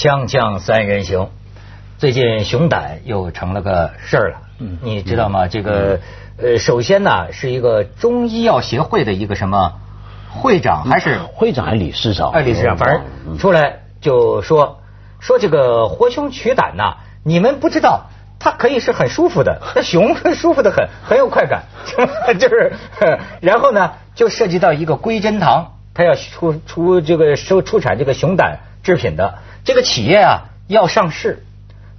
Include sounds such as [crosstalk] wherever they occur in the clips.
锵锵三人行，最近熊胆又成了个事儿了。嗯，你知道吗？这个呃，首先呢，是一个中医药协会的一个什么会长，还是会长还是理事长？哎，理事长，反正出来就说说这个活熊取胆呐，你们不知道，它可以是很舒服的，[laughs] 那熊舒服的很，很有快感，[laughs] 就是，[laughs] 然后呢，就涉及到一个归真堂，它要出出这个收出产这个熊胆制品的这个企业啊，要上市。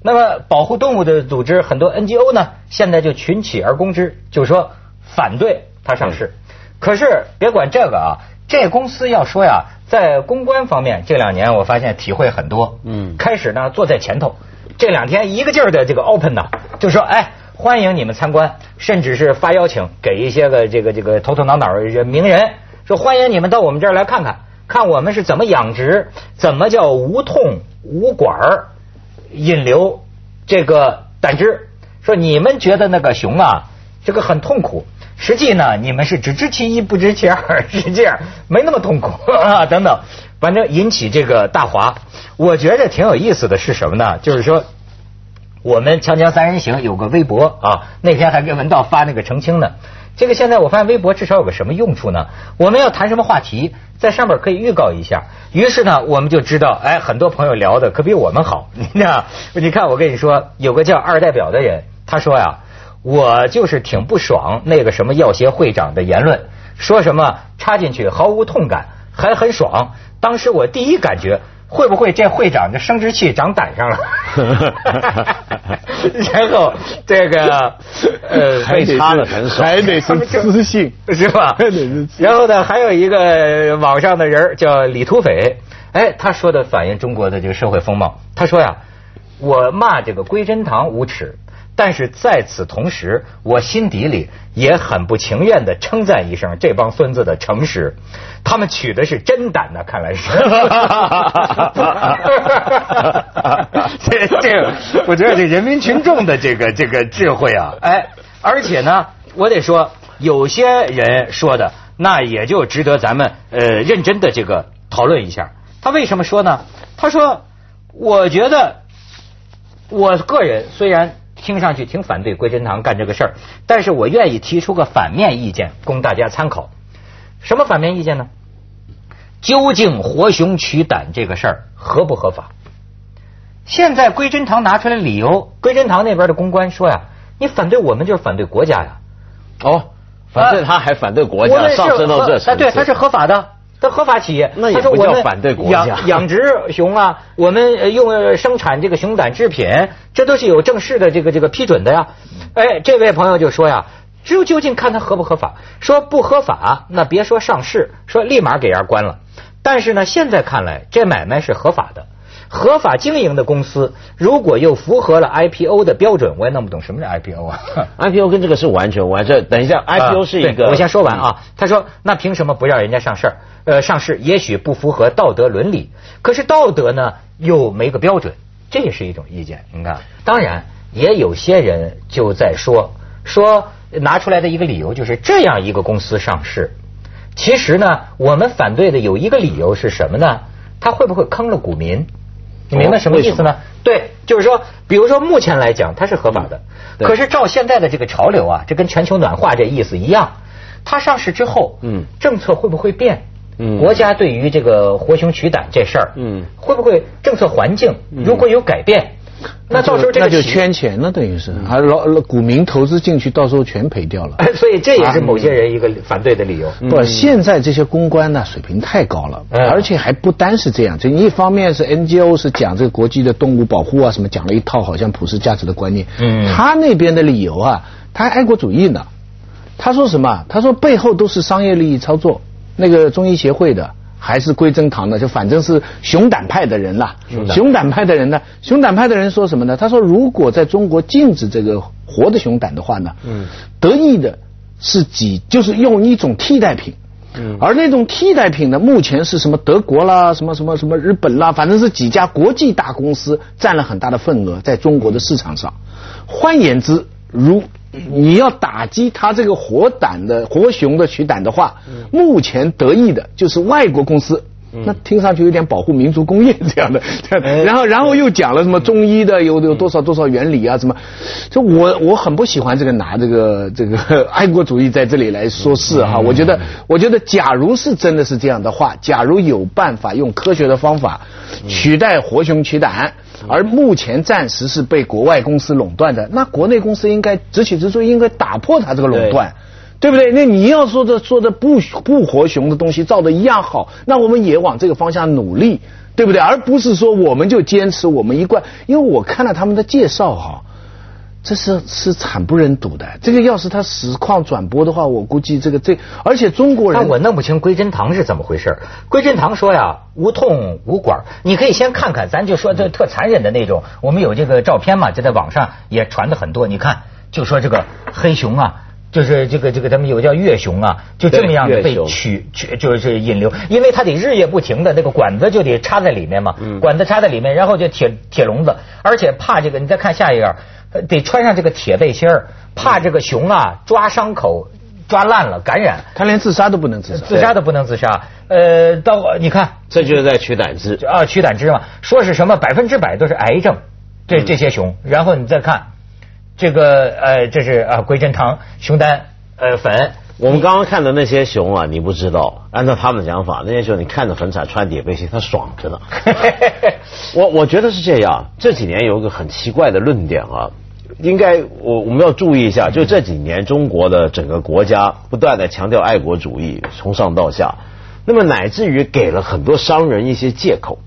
那么保护动物的组织很多 NGO 呢，现在就群起而攻之，就说反对它上市。可是别管这个啊，这公司要说呀，在公关方面这两年我发现体会很多。嗯，开始呢坐在前头，这两天一个劲儿的这个 open 呐，就说哎欢迎你们参观，甚至是发邀请给一些个这个这个头头脑脑的名人，说欢迎你们到我们这儿来看看，看我们是怎么养殖，怎么叫无痛无管儿。引流这个胆汁，说你们觉得那个熊啊，这个很痛苦，实际呢，你们是只知其一不知其二，是这样，没那么痛苦 [laughs] 啊，等等，反正引起这个大哗。我觉得挺有意思的是什么呢？就是说，我们锵锵三人行有个微博啊，那天还给文道发那个澄清呢。这个现在我发现微博至少有个什么用处呢？我们要谈什么话题，在上面可以预告一下。于是呢，我们就知道，哎，很多朋友聊的可比我们好。[laughs] 你看，你看，我跟你说，有个叫二代表的人，他说呀，我就是挺不爽那个什么药协会长的言论，说什么插进去毫无痛感，还很爽。当时我第一感觉。会不会这会长的生殖器长胆上了？[laughs] [laughs] [laughs] 然后这个呃，还差了很少，还得是私信 [laughs] 是吧？然后呢，还有一个网上的人叫李土匪，哎，他说的反映中国的这个社会风貌。他说呀，我骂这个归真堂无耻。但是在此同时，我心底里也很不情愿的称赞一声这帮孙子的诚实，他们取的是真胆呢，看来是。[laughs] 这这，我觉得这人民群众的这个这个智慧啊，哎，而且呢，我得说，有些人说的那也就值得咱们呃认真的这个讨论一下。他为什么说呢？他说，我觉得我个人虽然。听上去挺反对归真堂干这个事儿，但是我愿意提出个反面意见供大家参考。什么反面意见呢？究竟活熊取胆这个事儿合不合法？现在归真堂拿出来理由，归真堂那边的公关说呀，你反对我们就是反对国家呀。哦，反对他还反对国家，上升到这层对，他是合法的。的合法企业，他说我们养养殖熊啊，我们用生产这个熊胆制品，这都是有正式的这个这个批准的呀。哎，这位朋友就说呀，就究竟看它合不合法？说不合法，那别说上市，说立马给人关了。但是呢，现在看来这买卖是合法的。合法经营的公司，如果又符合了 IPO 的标准，我也弄不懂什么是 IPO 啊？[laughs] IPO 跟这个是完全完全。等一下，IPO 是一个。我先说完啊。他说，那凭什么不让人家上市？呃，上市也许不符合道德伦理，可是道德呢又没个标准，这也是一种意见。你看，当然也有些人就在说说拿出来的一个理由就是这样一个公司上市，其实呢，我们反对的有一个理由是什么呢？他会不会坑了股民？你明白什么意思呢？对，就是说，比如说目前来讲它是合法的，可是照现在的这个潮流啊，这跟全球暖化这意思一样，它上市之后，嗯，政策会不会变？嗯，国家对于这个活熊取胆这事儿，嗯，会不会政策环境如果有改变？那到时候这个就圈钱了，等于是，还老股民投资进去，到时候全赔掉了。所以这也是某些人一个反对的理由。不，现在这些公关呢水平太高了，而且还不单是这样。就一方面是 NGO 是讲这个国际的动物保护啊什么，讲了一套好像普世价值的观念。嗯。他那边的理由啊，他还爱国主义呢。他说什么？他说背后都是商业利益操作。那个中医协会的。还是归真堂的，就反正是熊胆派的人啦。熊胆派的人呢？熊胆派的人说什么呢？他说，如果在中国禁止这个活的熊胆的话呢，嗯，得益的是几，就是用一种替代品。嗯，而那种替代品呢，目前是什么德国啦，什么什么什么日本啦，反正是几家国际大公司占了很大的份额在中国的市场上。换言之，如你要打击他这个活胆的活熊的取胆的话，目前得意的就是外国公司，那听上去有点保护民族工业这样的。[laughs] 然后，然后又讲了什么中医的有有多少多少原理啊？什么？就我我很不喜欢这个拿这个这个爱国主义在这里来说事哈。我觉得，我觉得，假如是真的是这样的话，假如有办法用科学的方法取代活熊取胆。而目前暂时是被国外公司垄断的，那国内公司应该直起直追，应该打破它这个垄断，对不对？那你要说的说的不不活熊的东西造的一样好，那我们也往这个方向努力，对不对？而不是说我们就坚持我们一贯，因为我看了他们的介绍哈。这是是惨不忍睹的。这个要是他实况转播的话，我估计这个这，而且中国人，但我弄不清归真堂是怎么回事。归真堂说呀，无痛无管，你可以先看看，咱就说这特残忍的那种。我们有这个照片嘛，就在网上也传的很多。你看，就说这个黑熊啊，就是这个这个他们有叫月熊啊，就这么样的被取取就是引流，因为它得日夜不停的那个管子就得插在里面嘛，管子插在里面，然后就铁铁笼子，而且怕这个，你再看下一页。得穿上这个铁背心儿，怕这个熊啊抓伤口抓烂了感染。他连自杀都不能自杀，自杀都不能自杀。呃，到你看，这就是在取胆汁啊，取胆汁嘛。说是什么百分之百都是癌症，这这些熊。然后你再看这个呃，这是啊归真堂熊丹呃粉。我们刚刚看的那些熊啊，你不知道，按照他们的讲法，那些熊你看着很惨，穿铁背心，他爽着呢。[laughs] 我我觉得是这样。这几年有一个很奇怪的论点啊。应该我我们要注意一下，就这几年中国的整个国家不断的强调爱国主义，从上到下，那么乃至于给了很多商人一些借口。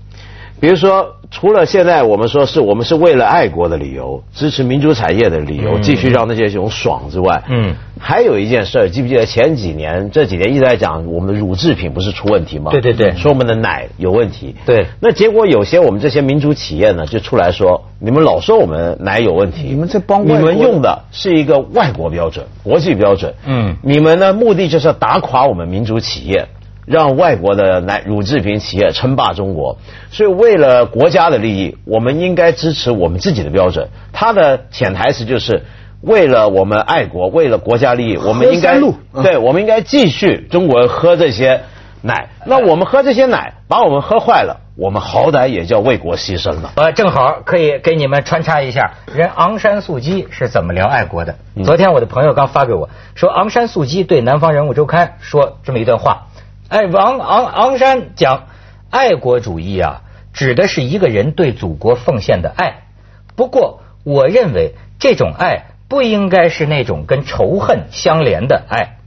比如说，除了现在我们说是我们是为了爱国的理由，支持民族产业的理由，继续让那些熊爽之外，嗯，还有一件事，记不记得前几年这几年一直在讲我们的乳制品不是出问题吗？对对对，说我们的奶有问题。对，那结果有些我们这些民族企业呢，就出来说，你们老说我们奶有问题，你们在帮你们用的是一个外国标准、国际标准，嗯，你们呢目的就是要打垮我们民族企业。让外国的奶乳制品企业称霸中国，所以为了国家的利益，我们应该支持我们自己的标准。它的潜台词就是为了我们爱国，为了国家利益，我们应该 [laughs] 对，我们应该继续中国人喝这些奶。那我们喝这些奶，把我们喝坏了，我们好歹也叫为国牺牲了。呃，正好可以给你们穿插一下，人昂山素姬是怎么聊爱国的？昨天我的朋友刚发给我说，昂山素姬对《南方人物周刊》说这么一段话。哎，王昂昂山讲，爱国主义啊，指的是一个人对祖国奉献的爱。不过，我认为这种爱不应该是那种跟仇恨相连的爱。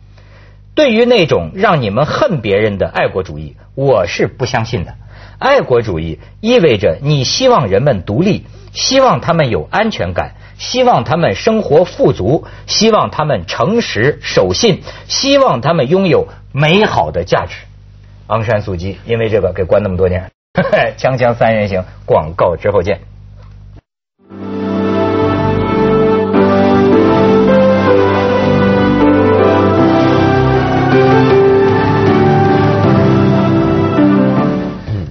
对于那种让你们恨别人的爱国主义，我是不相信的。爱国主义意味着你希望人们独立，希望他们有安全感，希望他们生活富足，希望他们诚实守信，希望他们拥有。美好的价值，昂山素季因为这个给关那么多年，[laughs] 锵锵三人行广告之后见。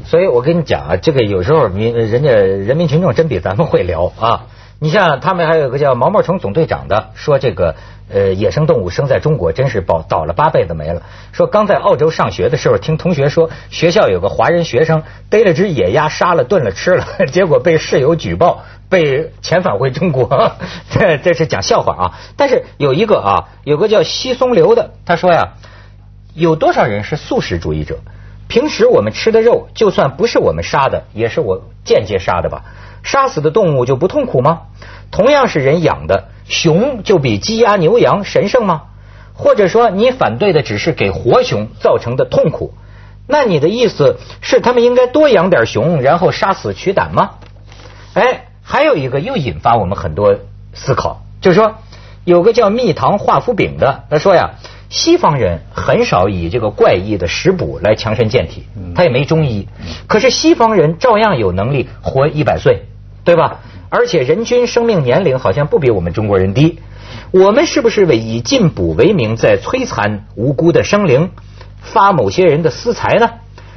所以我跟你讲啊，这个有时候民人家人民群众真比咱们会聊啊。你像他们还有个叫毛毛虫总队长的说这个。呃，野生动物生在中国真是倒倒了八辈子霉了。说刚在澳洲上学的时候，听同学说学校有个华人学生逮了只野鸭杀了炖了吃了，[laughs] 结果被室友举报，被遣返回中国。这 [laughs] 这是讲笑话啊！但是有一个啊，有个叫西松流的，他说呀，有多少人是素食主义者？平时我们吃的肉，就算不是我们杀的，也是我间接杀的吧？杀死的动物就不痛苦吗？同样是人养的。熊就比鸡鸭牛羊神圣吗？或者说你反对的只是给活熊造成的痛苦？那你的意思是他们应该多养点熊，然后杀死取胆吗？哎，还有一个又引发我们很多思考，就是说有个叫蜜糖化夫饼的，他说呀，西方人很少以这个怪异的食补来强身健体，他也没中医，可是西方人照样有能力活一百岁，对吧？而且人均生命年龄好像不比我们中国人低，我们是不是为以进补为名在摧残无辜的生灵，发某些人的私财呢？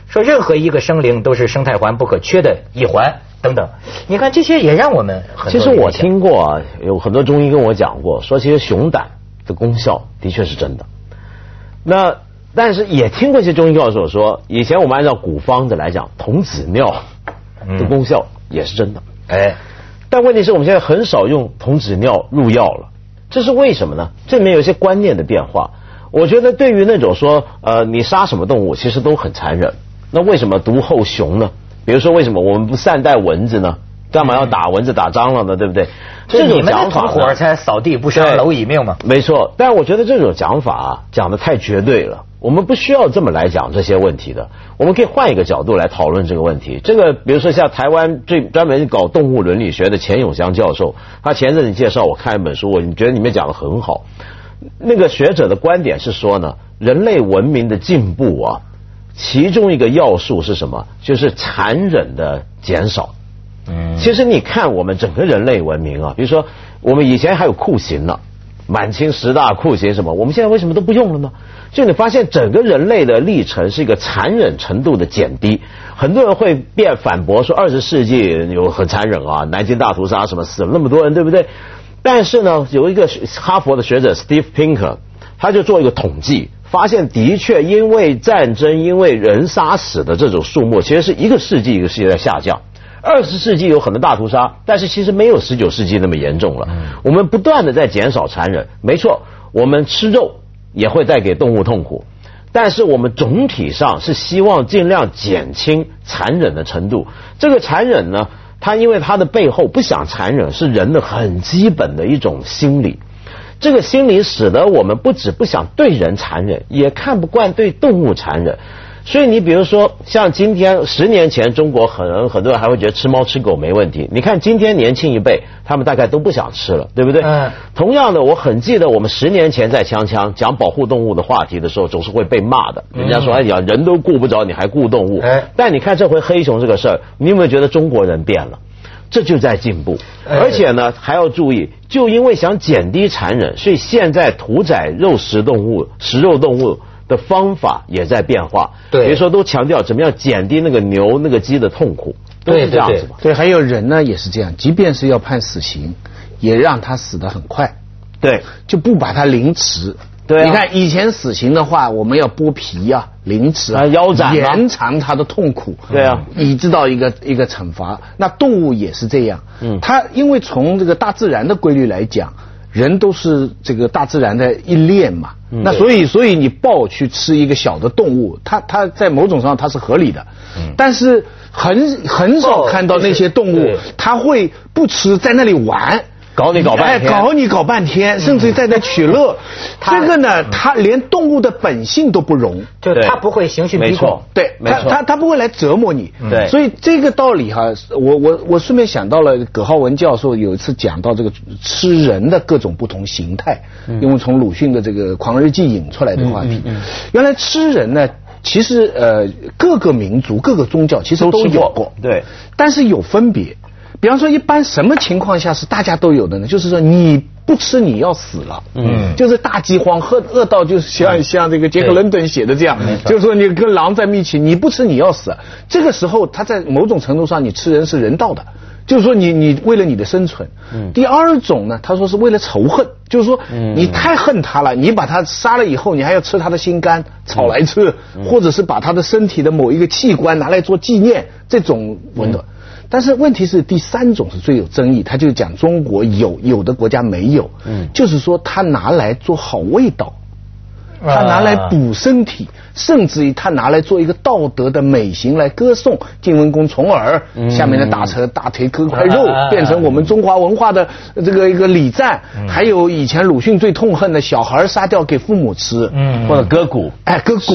说任何一个生灵都是生态环不可缺的一环等等，你看这些也让我们。其实我听过啊，有很多中医跟我讲过，说其实熊胆的功效的确是真的。那但是也听过一些中医教授说，以前我们按照古方子来讲，童子尿的功效也是真的。哎，但问题是我们现在很少用童子尿入药了，这是为什么呢？这里面有一些观念的变化。我觉得对于那种说，呃，你杀什么动物其实都很残忍。那为什么毒后熊呢？比如说为什么我们不善待蚊子呢？干嘛要打蚊子打蟑螂呢？对不对？这种讲法火才扫地不伤蝼蚁命嘛。没错，但我觉得这种讲法啊，讲的太绝对了。我们不需要这么来讲这些问题的。我们可以换一个角度来讨论这个问题。这个比如说像台湾最专门搞动物伦理学的钱永祥教授，他前阵子介绍我看一本书，我觉得里面讲的很好。那个学者的观点是说呢，人类文明的进步啊，其中一个要素是什么？就是残忍的减少。嗯，其实你看我们整个人类文明啊，比如说我们以前还有酷刑呢，满清十大酷刑什么，我们现在为什么都不用了呢？就你发现整个人类的历程是一个残忍程度的减低。很多人会变反驳说，二十世纪有很残忍啊，南京大屠杀什么死了那么多人，对不对？但是呢，有一个哈佛的学者 Steve Pinker，他就做一个统计，发现的确因为战争、因为人杀死的这种数目，其实是一个世纪一个世纪在下降。二十世纪有很多大屠杀，但是其实没有十九世纪那么严重了。我们不断的在减少残忍，没错，我们吃肉也会带给动物痛苦，但是我们总体上是希望尽量减轻残忍的程度。这个残忍呢？它因为它的背后不想残忍，是人的很基本的一种心理。这个心理使得我们不止不想对人残忍，也看不惯对动物残忍。所以你比如说，像今天十年前，中国很很多人还会觉得吃猫吃狗没问题。你看今天年轻一辈，他们大概都不想吃了，对不对？嗯。同样的，我很记得我们十年前在锵锵讲保护动物的话题的时候，总是会被骂的。人家说：“哎呀，人都顾不着，你还顾动物？”哎。但你看这回黑熊这个事儿，你有没有觉得中国人变了？这就在进步，而且呢还要注意，就因为想减低残忍，所以现在屠宰肉食动物、食肉动物。的方法也在变化，对，比如说都强调怎么样减低那个牛、那个鸡的痛苦，都是这样子嘛。对，还有人呢也是这样，即便是要判死刑，也让他死得很快，对，就不把他凌迟。对，你看以前死刑的话，我们要剥皮啊、凌迟啊、腰斩，延长他的痛苦。对啊，以知道一个一个惩罚。那动物也是这样，嗯，它因为从这个大自然的规律来讲。人都是这个大自然的一链嘛，那所以所以你豹去吃一个小的动物，它它在某种上它是合理的，但是很很少看到那些动物，它会不吃在那里玩。搞你搞半天，搞你搞半天，甚至在那取乐。这个呢，他连动物的本性都不容，就他不会刑讯逼供，对，他他他不会来折磨你。对，所以这个道理哈，我我我顺便想到了葛浩文教授有一次讲到这个吃人的各种不同形态，因为从鲁迅的这个《狂日记》引出来的话题。原来吃人呢，其实呃各个民族各个宗教其实都有过，对，但是有分别。比方说，一般什么情况下是大家都有的呢？就是说，你不吃你要死了，嗯，就是大饥荒，饿饿到就是像像这个杰克伦敦写的这样，就是说你跟狼在一起，你不吃你要死。这个时候，他在某种程度上，你吃人是人道的，就是说你你为了你的生存。嗯。第二种呢，他说是为了仇恨，就是说你太恨他了，你把他杀了以后，你还要吃他的心肝炒来吃，或者是把他的身体的某一个器官拿来做纪念，这种文的。但是问题是第三种是最有争议，他就讲中国有有的国家没有，嗯，就是说他拿来做好味道，他拿来补身体，甚至于他拿来做一个道德的美行来歌颂晋文公重耳，下面的大臣大腿割块肉，变成我们中华文化的这个一个礼赞，还有以前鲁迅最痛恨的小孩杀掉给父母吃，嗯，或者割骨，哎，割骨，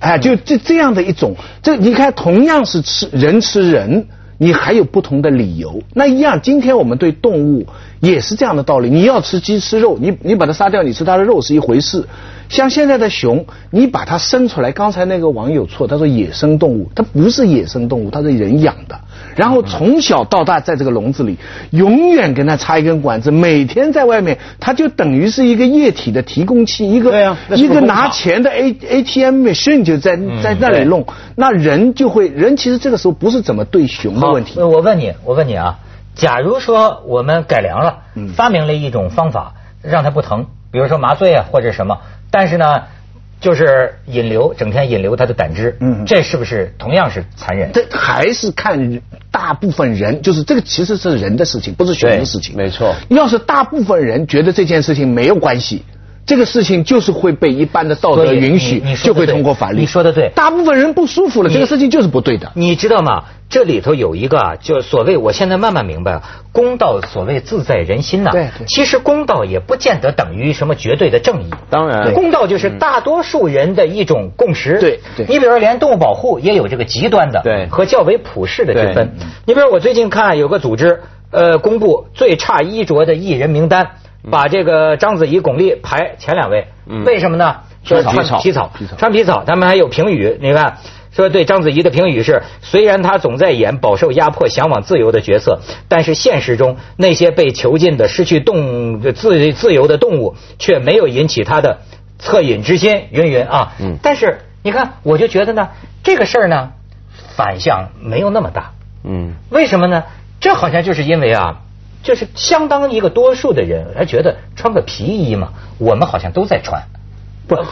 哎，就这这样的一种，这你看同样是吃人吃人。你还有不同的理由，那一样。今天我们对动物也是这样的道理。你要吃鸡吃肉，你你把它杀掉，你吃它的肉是一回事。像现在的熊，你把它生出来，刚才那个网友错，他说野生动物，它不是野生动物，它是人养的。然后从小到大在这个笼子里，永远跟它插一根管子，每天在外面，它就等于是一个液体的提供器，一个一个拿钱的 A A T M machine 就在在那里弄，那人就会人其实这个时候不是怎么对熊的问题。我问你，我问你啊，假如说我们改良了，发明了一种方法让它不疼，比如说麻醉啊或者什么，但是呢，就是引流，整天引流他的胆汁，嗯，这是不是同样是残忍？这还是看大部分人，就是这个其实是人的事情，不是熊的事情。没错。要是大部分人觉得这件事情没有关系。这个事情就是会被一般的道德允许，就会通过法律。你说的对，大部分人不舒服了，这个事情就是不对的。你知道吗？这里头有一个啊，就所谓我现在慢慢明白了，公道所谓自在人心呐。对，其实公道也不见得等于什么绝对的正义。当然，公道就是大多数人的一种共识。对对。你比如说，连动物保护也有这个极端的，对，和较为普世的之分。你比如我最近看有个组织，呃，公布最差衣着的艺人名单。把这个章子怡、巩俐排前两位，为什么呢？穿皮草，皮草，穿皮草。他们还有评语，你看，说对章子怡的评语是：虽然她总在演饱受压迫、向往自由的角色，但是现实中那些被囚禁的、失去动自自由的动物，却没有引起她的恻隐之心。云云啊，嗯。但是你看，我就觉得呢，这个事儿呢，反向没有那么大。嗯。为什么呢？这好像就是因为啊。就是相当一个多数的人还觉得穿个皮衣嘛，我们好像都在穿。不不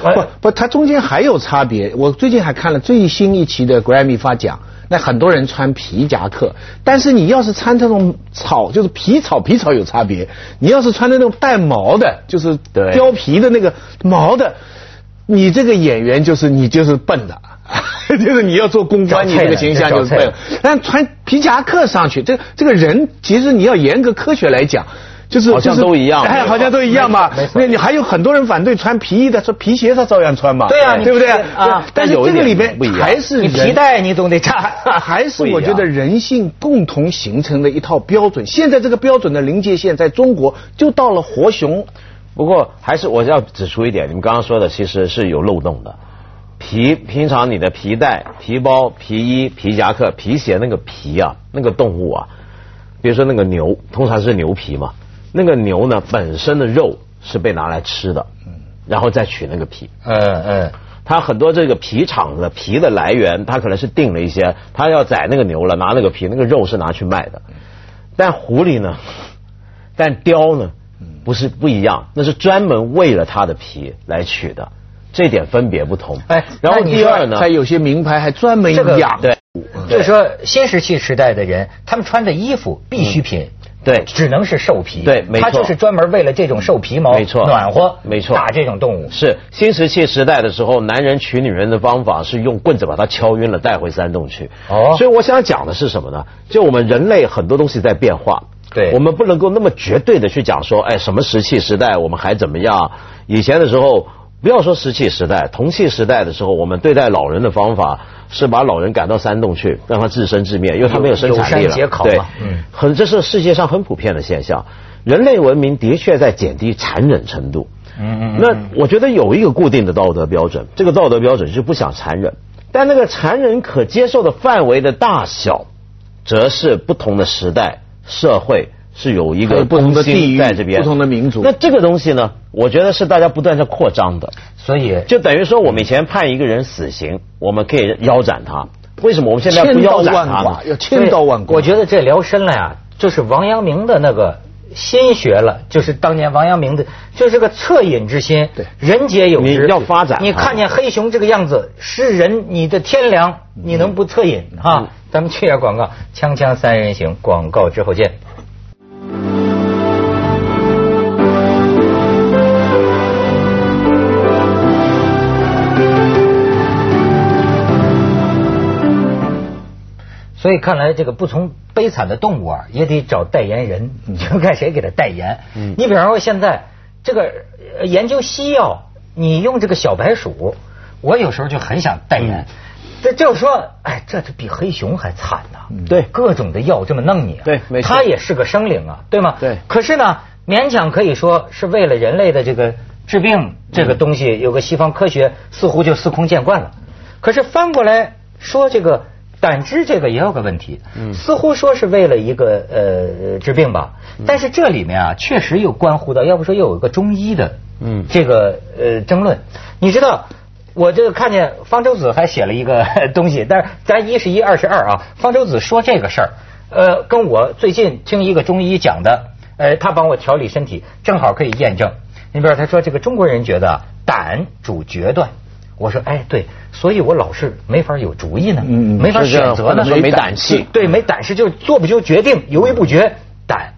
不，它中间还有差别。我最近还看了最新一期的 Grammy 发奖，那很多人穿皮夹克，但是你要是穿这种草，就是皮草，皮草有差别。你要是穿那种带毛的，就是貂皮的那个毛的，你这个演员就是你就是笨的。[laughs] 就是你要做公关，你这个形象就是对。但穿皮夹克上去，这这个人其实你要严格科学来讲，就是好像都一样，哎，好像都一样嘛。那你还有很多人反对穿皮衣的，说皮鞋他照样穿嘛。对啊，对不对啊？但是这个里边还是你皮带你总得扎，还是我觉得人性共同形成的一套标准。现在这个标准的临界线在中国就到了活熊。不过还是我要指出一点，你们刚刚说的其实是有漏洞的。皮平常你的皮带、皮包、皮衣、皮夹克、皮鞋那个皮啊，那个动物啊，比如说那个牛，通常是牛皮嘛。那个牛呢本身的肉是被拿来吃的，然后再取那个皮。嗯嗯，它很多这个皮厂的皮的来源，它可能是定了一些，它要宰那个牛了，拿那个皮，那个肉是拿去卖的。但狐狸呢，但雕呢，不是不一样，那是专门为了它的皮来取的。这点分别不同。哎，然后第二呢，在有些名牌还专门养。对，就是说新石器时代的人，他们穿的衣服必需品，对，只能是兽皮。对，没错。它就是专门为了这种兽皮毛，没错，暖和，没错，打这种动物。是新石器时代的时候，男人娶女人的方法是用棍子把她敲晕了带回山洞去。哦。所以我想讲的是什么呢？就我们人类很多东西在变化。对。我们不能够那么绝对的去讲说，哎，什么石器时代我们还怎么样？以前的时候。不要说石器时代，铜器时代的时候，我们对待老人的方法是把老人赶到山洞去，让他自生自灭，因为他没有生产力了。对，嗯，很这是世界上很普遍的现象。人类文明的确在减低残忍程度。嗯嗯。那我觉得有一个固定的道德标准，这个道德标准就是不想残忍，但那个残忍可接受的范围的大小，则是不同的时代社会。是有一个不同的地域在这边，不同的民族。那这个东西呢？我觉得是大家不断在扩张的。所以就等于说，我们以前判一个人死刑，我们可以腰斩他。为什么我们现在不腰斩他？要千刀万剐。我觉得这聊深了呀，就是王阳明的那个心学了，就是当年王阳明的，就是个恻隐之心。对，人皆有之。你要发展。你看见黑熊这个样子，是人，你的天良，你能不恻隐啊？咱们去下广告，锵锵三人行，广告之后见。所以看来，这个不从悲惨的动物啊，也得找代言人。你就看谁给他代言。你比方说，现在这个研究西药，你用这个小白鼠，我有时候就很想代言。这就是说，哎，这这比黑熊还惨呐！对，各种的药这么弄你。对，没错。它也是个生灵啊，对吗？对。可是呢，勉强可以说是为了人类的这个治病这个东西，有个西方科学似乎就司空见惯了。可是翻过来说这个。胆汁这个也有个问题，似乎说是为了一个呃治病吧，但是这里面啊确实又关乎到，要不说又有一个中医的嗯这个呃争论。你知道，我这个看见方舟子还写了一个 [laughs] 东西，但是咱一是一二是二啊。方舟子说这个事儿，呃，跟我最近听一个中医讲的，呃，他帮我调理身体，正好可以验证。你比如他说这个中国人觉得胆主决断，我说哎对，所以我老是没法有主意呢，没法选择呢，或者说没胆气对，没胆识，就做不就决定，犹豫不决，胆。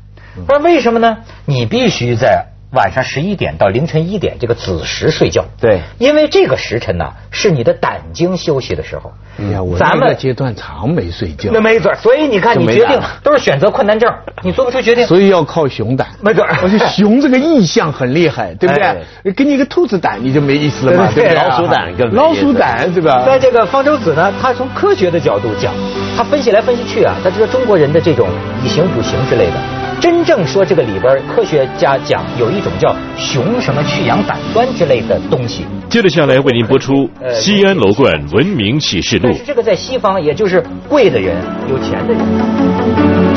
他说为什么呢？你必须在晚上十一点到凌晨一点这个子时睡觉。对因为这个时辰呢是你的胆经休息的时候。哎呀，我咱们那个阶段常没睡觉那，没准儿，所以你看，你决定都是选择困难症，你做不出决定。所以要靠熊胆。没准儿而且熊这个意象很厉害，[laughs] 对不哎对？给你一个兔子胆，你就没意思了嘛，[laughs] 对对不对？老鼠胆老鼠胆，对吧？在这个方舟子呢，他从科学的角度讲，他分析来分析去啊，他说中国人的这种以形补形之类的，真正说这个里边科学家讲有一种叫熊什么去氧胆酸之类的东西，接着下来为您播出《西安楼冠文明启示录但》是。这个在西方也就是贵的人、有钱的人。